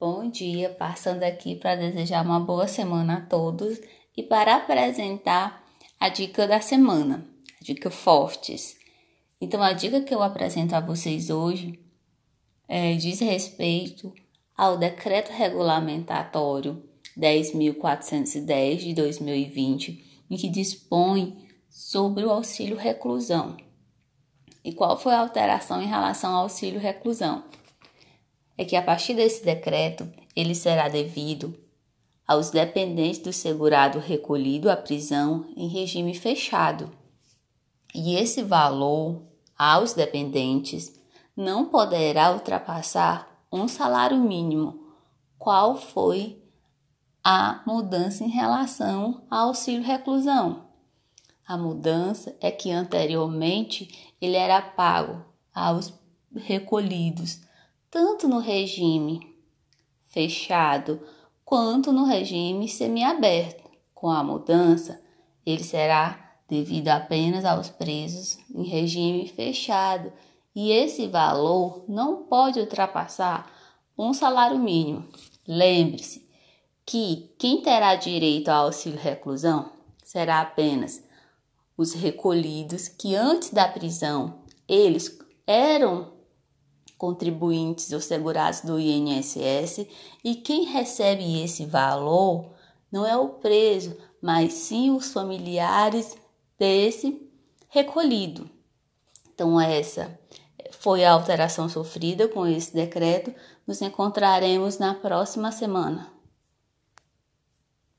Bom dia, passando aqui para desejar uma boa semana a todos e para apresentar a dica da semana, a dica fortes. Então, a dica que eu apresento a vocês hoje é, diz respeito ao decreto regulamentatório 10.410 de 2020, em que dispõe sobre o auxílio reclusão. E qual foi a alteração em relação ao auxílio reclusão? É que a partir desse decreto ele será devido aos dependentes do segurado recolhido à prisão em regime fechado. E esse valor aos dependentes não poderá ultrapassar um salário mínimo. Qual foi a mudança em relação ao auxílio reclusão? A mudança é que anteriormente ele era pago aos recolhidos tanto no regime fechado quanto no regime semiaberto. Com a mudança, ele será devido apenas aos presos em regime fechado e esse valor não pode ultrapassar um salário mínimo. Lembre-se que quem terá direito ao auxílio reclusão será apenas os recolhidos que antes da prisão eles eram contribuintes ou segurados do INSS e quem recebe esse valor não é o preso, mas sim os familiares desse recolhido. Então, essa foi a alteração sofrida com esse decreto. Nos encontraremos na próxima semana.